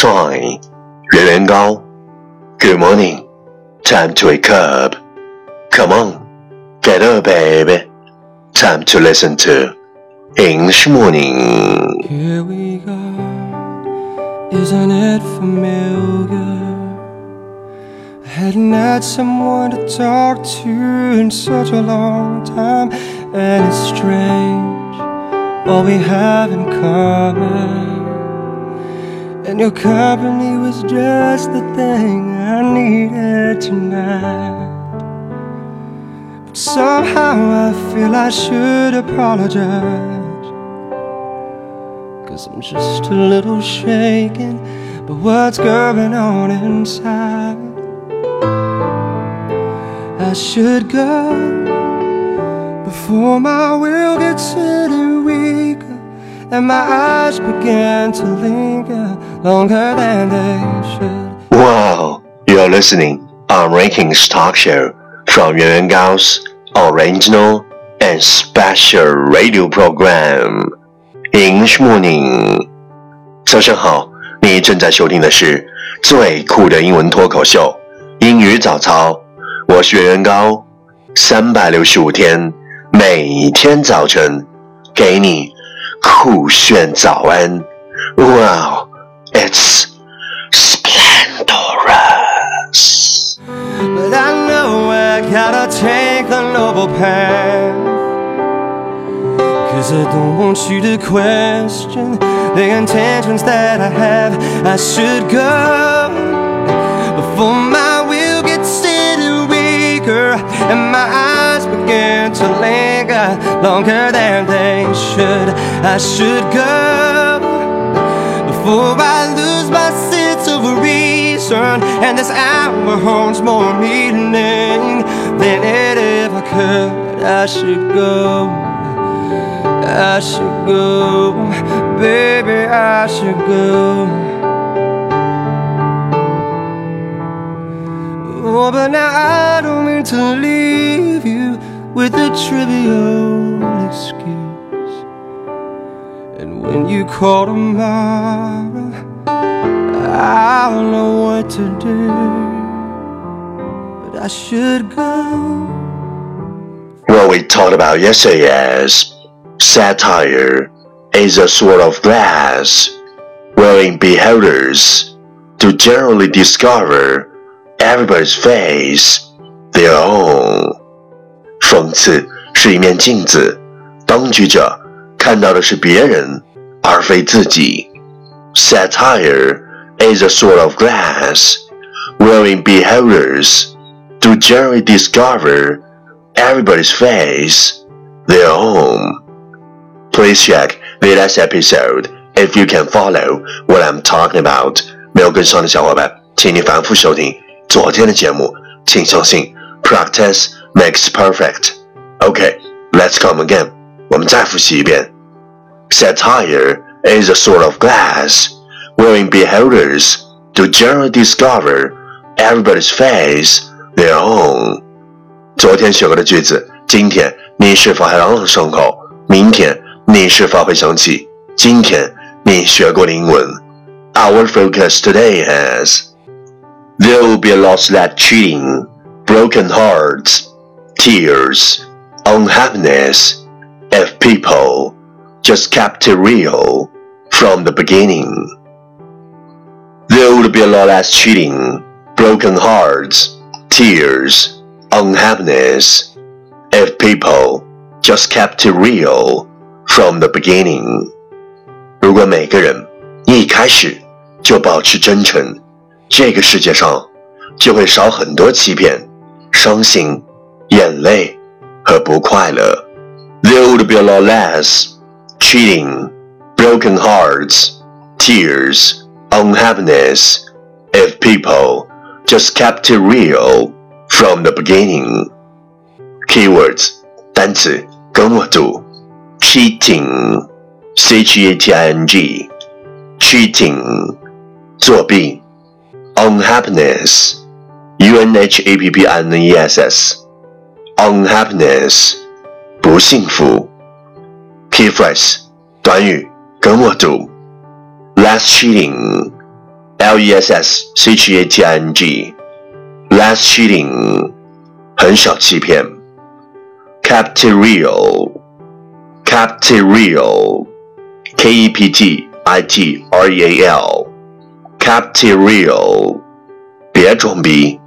try. 原原高，Good morning. Time to wake up. Come on, get up, baby. Time to listen to English morning. Here we go. Isn't it familiar? I hadn't had someone to talk to in such a long time, and it's strange all we have in common. And your company was just the thing I needed tonight. But somehow I feel I should apologize. Cause I'm just a little shaken by what's going on inside. I should go before my will gets any weaker and my eyes begin to linger longer than they should. Wow, you're listening on Rankings Talk Show from Yuan Gao's original and special radio program English Morning。早上好，你正在收听的是最酷的英文脱口秀——英语早操。我是袁元高，三百六十五天，每天早晨给你 酷炫早安。Wow, it's splendorous. But I know I gotta take the noble path. Cause I don't want you to question the intentions that I have. I should go before my will gets any weaker and my eyes to linger uh, longer than they should. I should go before I lose my sense of reason and this hour holds more meaning than it ever could. I should go. I should go, baby. I should go. Oh, but now I don't mean to leave you with a trivial excuse. And when you call tomorrow, I'll know what to do. But I should go. What we talked about yesterday is satire is a sort of glass wherein beholders do generally discover everybody's face their own。讽刺是一面镜子，当局者看到的是别人，而非自己。Satire is a sort of glass wherein beholders do generally discover everybody's face their own. Please check the last episode if you can follow what I'm talking about. 没有跟上的小伙伴，请你反复收听昨天的节目。请相信，practice makes perfect. Okay, let's come again. 我们再复习一遍。Satire is a sort of glass wherein beholders do generally discover everybody's face their own. 昨天学过的句子，今天你是否还朗朗上口？明天你是否会想起今天你学过的英文？Our focus today is there will be a lot less cheating, broken hearts, tears, unhappiness if people just kept it real from the beginning. There would be a lot less cheating, broken hearts, tears, unhappiness if people just kept it real from the beginning. 如果每个人一开始就保持真诚，这个世界上就会少很多欺骗、伤心、 眼泪和不快乐。There would be a lot less cheating, broken hearts, tears, unhappiness if people just kept it real from the beginning. Keywords 单词跟我读：cheating, c h e a t i n g, cheating 作弊；unhappiness, u n h a p p i n e s s, unhappiness 不幸福。Key phrase 短语跟我读：less cheating, L E S S C H A T I N G，less cheating，很少欺骗。Capital，capital，K E P T I T R E A L，capital，别装逼。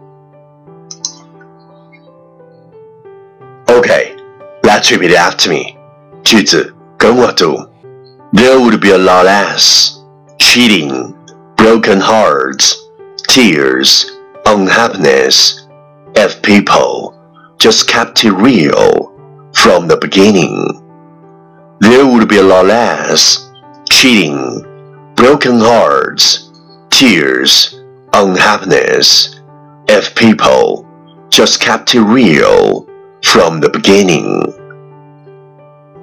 Okay，let's repeat it after me。句子跟我读。There would be a lot less cheating broken hearts, tears, unhappiness if people just kept it real from the beginning. There would be a lot less cheating, broken hearts, tears, unhappiness if people just kept it real from the beginning.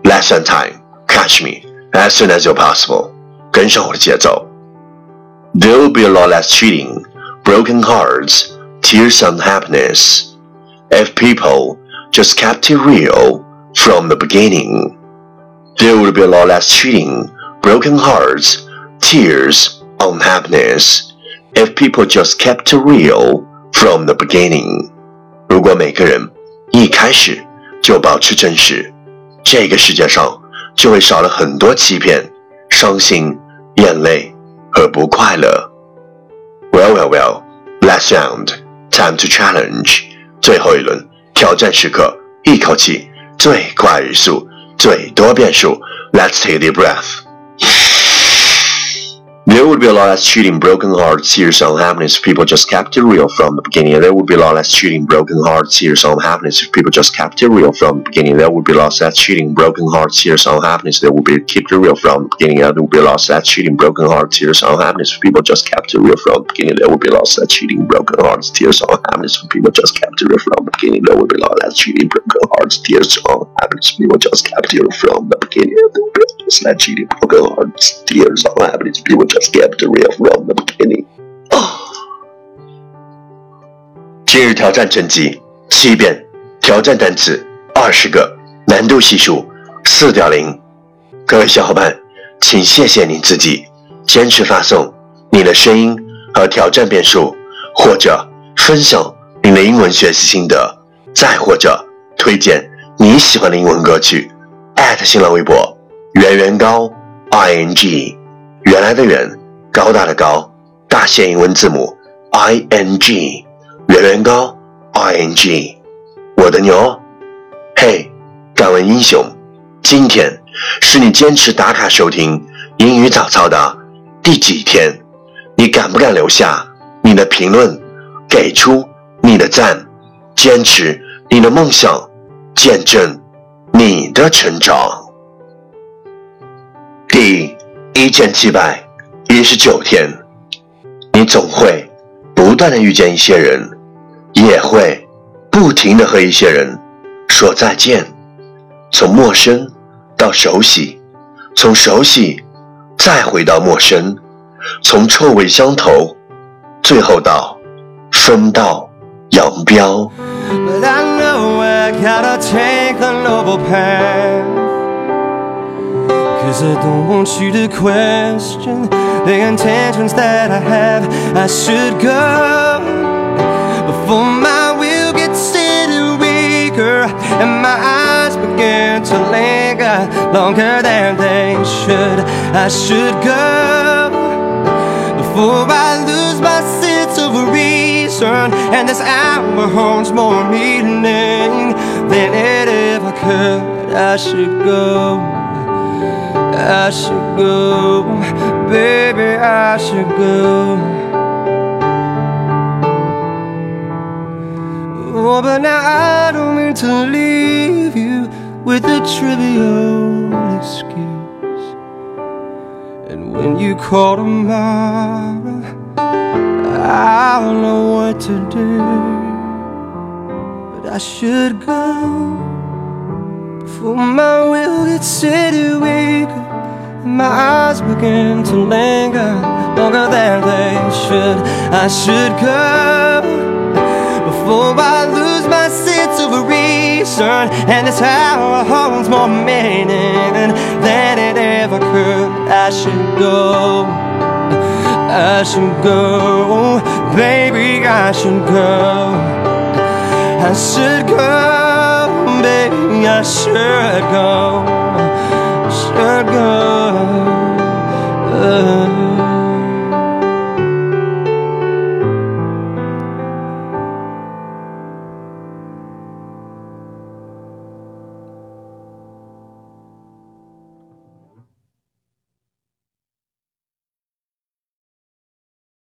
Lesson time. Catch me as soon as you're possible. 跟上我的节奏。There'll be a lot less cheating, broken hearts, tears and happiness if people just kept it real from the beginning. There would be a lot less cheating, broken hearts, tears, unhappiness if people just kept it real from the beginning. 如果每个人 一开始就保持真实，这个世界上就会少了很多欺骗、伤心、眼泪。和不快乐。Well, well, well. Last round, time to challenge. 最后一轮挑战时刻，一口气最快语速，最多变数。Let's take a breath. There would be a lot less cheating, broken hearts, tears, unhappiness if people just kept it real from the beginning. There would be a lot less cheating, broken hearts, tears, unhappiness if people just kept it real from the beginning. There would be a lot less cheating, broken hearts, tears, unhappiness. There would be kept it real from the beginning. There would be a lot less cheating, broken hearts, tears, unhappiness if people just kept it real from the beginning. There would be a lot less cheating, broken hearts, tears, unhappiness if people just kept it real from the beginning. There would be a lot less cheating, broken hearts, tears, unhappiness if people just kept it real from the beginning. There would be a lot less cheating, broken hearts, tears, unhappiness if people just just kept real from the beginning. 今日挑战成绩七遍，挑战单词二十个，难度系数四点零。各位小伙伴，请谢谢你自己，坚持发送你的声音和挑战遍数，或者分享你的英文学习心得，再或者推荐你喜欢的英文歌曲。新浪微博圆圆高 i n g。原来的原，高大的高，大写英文字母 I N G，圆圆高 I N G，我的牛，嘿，敢问英雄，今天是你坚持打卡收听英语早操的第几天？你敢不敢留下你的评论，给出你的赞，坚持你的梦想，见证你的成长？一千七百一十九天，你总会不断的遇见一些人，也会不停的和一些人说再见。从陌生到熟悉，从熟悉再回到陌生，从臭味相投，最后到分道扬镳。Cause I don't want you to question the intentions that I have. I should go before my will gets weaker and my eyes begin to linger longer than they should. I should go before I lose my sense of reason and this hour holds more meaning than it ever could. I should go. I should go, baby, I should go. Oh, but now I don't mean to leave you with a trivial excuse. And when you call tomorrow, I'll know what to do. But I should go. For my will gets steady weaker my eyes begin to linger longer than they should. I should go before I lose my sense of reason. And this hour holds more meaning than it ever could. I should go. I should go, baby, I should go. I should go, baby, I should go, should go.